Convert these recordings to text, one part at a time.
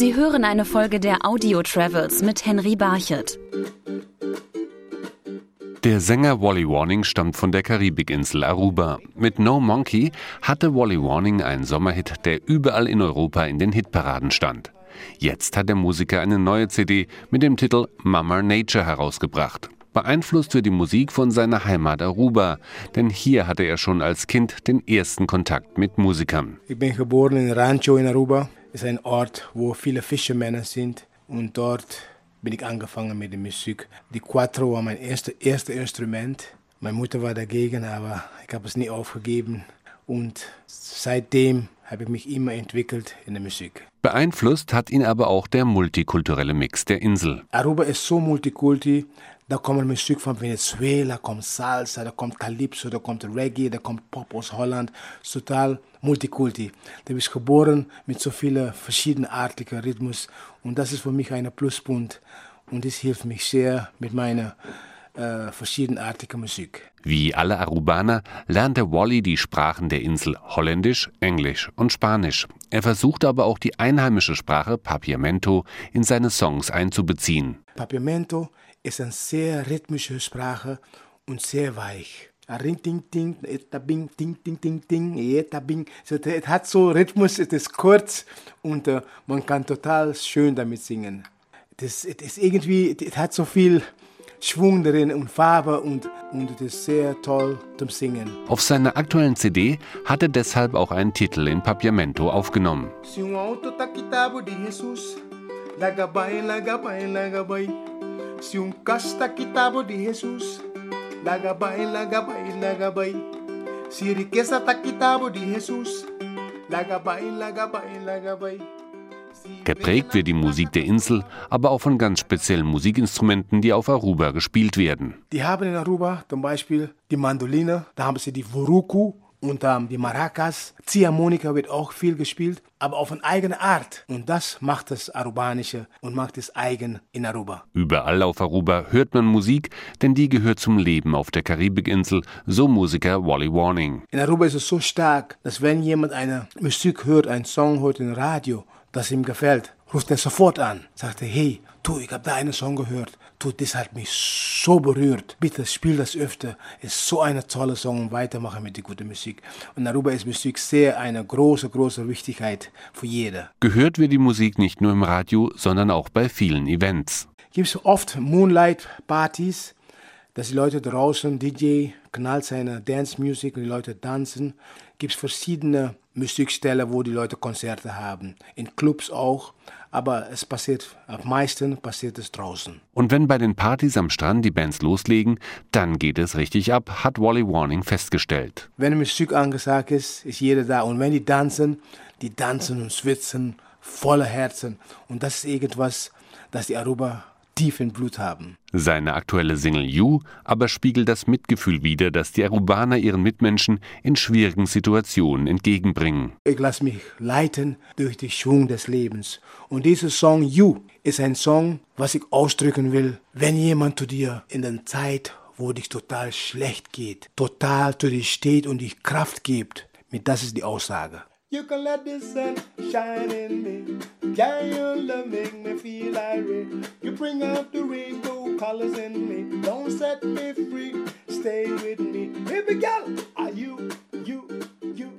Sie hören eine Folge der Audio Travels mit Henry Barchet. Der Sänger Wally Warning stammt von der Karibikinsel Aruba. Mit No Monkey hatte Wally Warning einen Sommerhit, der überall in Europa in den Hitparaden stand. Jetzt hat der Musiker eine neue CD mit dem Titel Mama Nature herausgebracht. Beeinflusst wird die Musik von seiner Heimat Aruba, denn hier hatte er schon als Kind den ersten Kontakt mit Musikern. Ich bin geboren in Rancho in Aruba. Ist ein Ort, wo viele Fischermänner sind und dort bin ich angefangen mit der Musik. Die Quattro war mein erstes erste Instrument. Meine Mutter war dagegen, aber ich habe es nie aufgegeben. Und seitdem habe ich mich immer entwickelt in der Musik. Beeinflusst hat ihn aber auch der multikulturelle Mix der Insel. Aruba ist so multikulti. Da kommt Musik von Venezuela, kommt Salsa, da kommt Calypso, da kommt Reggae, da kommt Pop aus Holland. Total multikulti. Bin ich geboren mit so vielen verschiedenartigen Rhythmus und das ist für mich ein Pluspunkt und das hilft mich sehr mit meiner äh, verschiedenartigen Musik. Wie alle Arubaner lernte Wally die Sprachen der Insel Holländisch, Englisch und Spanisch. Er versuchte aber auch die einheimische Sprache Papiamento in seine Songs einzubeziehen. Papiamento ist eine sehr rhythmische Sprache und sehr weich. Ring, ding, ding, ding, ding, ding, ding, ding, Es hat so Rhythmus, es ist kurz und uh, man kann total schön damit singen. Es ist irgendwie, es hat so viel Schwung drin und Farbe und, und es ist sehr toll zum Singen. Auf seiner aktuellen CD hat er deshalb auch einen Titel in Papiamento aufgenommen. Lagabay, Se um casta kitabo de Jesus, lagabay, lagabay, lagabay. Se riqueza ta kitabo de Jesus, lagabay, lagabay, lagabay. Geprägt wird die Musik der Insel aber auch von ganz speziellen Musikinstrumenten, die auf Aruba gespielt werden. Die haben in Aruba zum Beispiel die Mandoline, da haben sie die Vuruku, und ähm, die Maracas. Ziehharmonika wird auch viel gespielt, aber auf eine eigene Art. Und das macht das Arubanische und macht es eigen in Aruba. Überall auf Aruba hört man Musik, denn die gehört zum Leben auf der Karibikinsel, so Musiker Wally Warning. In Aruba ist es so stark, dass wenn jemand eine Musik hört, einen Song hört im Radio, das ihm gefällt, ruft er sofort an, sagt er, hey, du, ich habe da einen Song gehört, du, das hat mich so berührt, bitte spiel das öfter, ist so eine tolle Song und weitermachen mit der guten Musik. Und darüber ist Musik sehr eine große, große Wichtigkeit für jeder. Gehört wird die Musik nicht nur im Radio, sondern auch bei vielen Events. Gibt es oft Moonlight-Partys, dass die Leute draußen, DJ knallt seine Dance-Music und die Leute tanzen. Gibt es verschiedene Musikstellen, wo die Leute Konzerte haben. In Clubs auch, aber es passiert, am meisten passiert es draußen. Und wenn bei den Partys am Strand die Bands loslegen, dann geht es richtig ab, hat Wally Warning festgestellt. Wenn Musik angesagt ist, ist jeder da. Und wenn die tanzen, die tanzen und schwitzen voller Herzen. Und das ist irgendwas, das die Aruba tief im Blut haben. Seine aktuelle Single You aber spiegelt das Mitgefühl wider, das die Arubaner ihren Mitmenschen in schwierigen Situationen entgegenbringen. Ich lasse mich leiten durch den Schwung des Lebens. Und dieser Song You ist ein Song, was ich ausdrücken will, wenn jemand zu dir in der Zeit, wo dich total schlecht geht, total zu dir steht und dich Kraft gibt. Mit das ist die Aussage. You can let the sun shine in me. Yeah, your love make me feel irate. You bring out the rainbow colors in me. Don't set me free. Stay with me. Baby girl, are you, you, you.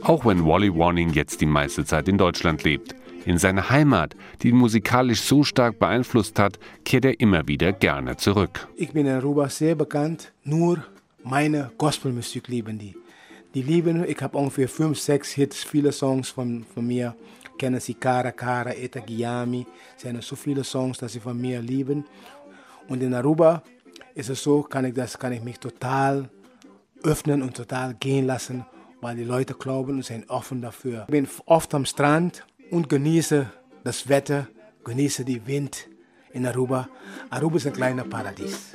Auch wenn Wally Warning jetzt die meiste Zeit in Deutschland lebt. In seine Heimat, die ihn musikalisch so stark beeinflusst hat, kehrt er immer wieder gerne zurück. Ich bin in Aruba sehr bekannt, nur meine Gospelmusik lieben die. Die lieben, ich habe ungefähr fünf, sechs Hits, viele Songs von, von mir. Kennen sie Cara Cara, Eta Giami. Es sind so viele Songs, dass sie von mir lieben. Und in Aruba ist es so, kann ich, das, kann ich mich total öffnen und total gehen lassen, weil die Leute glauben und sind offen dafür. Ich bin oft am Strand und genieße das Wetter, genieße den Wind in Aruba. Aruba ist ein kleiner Paradies.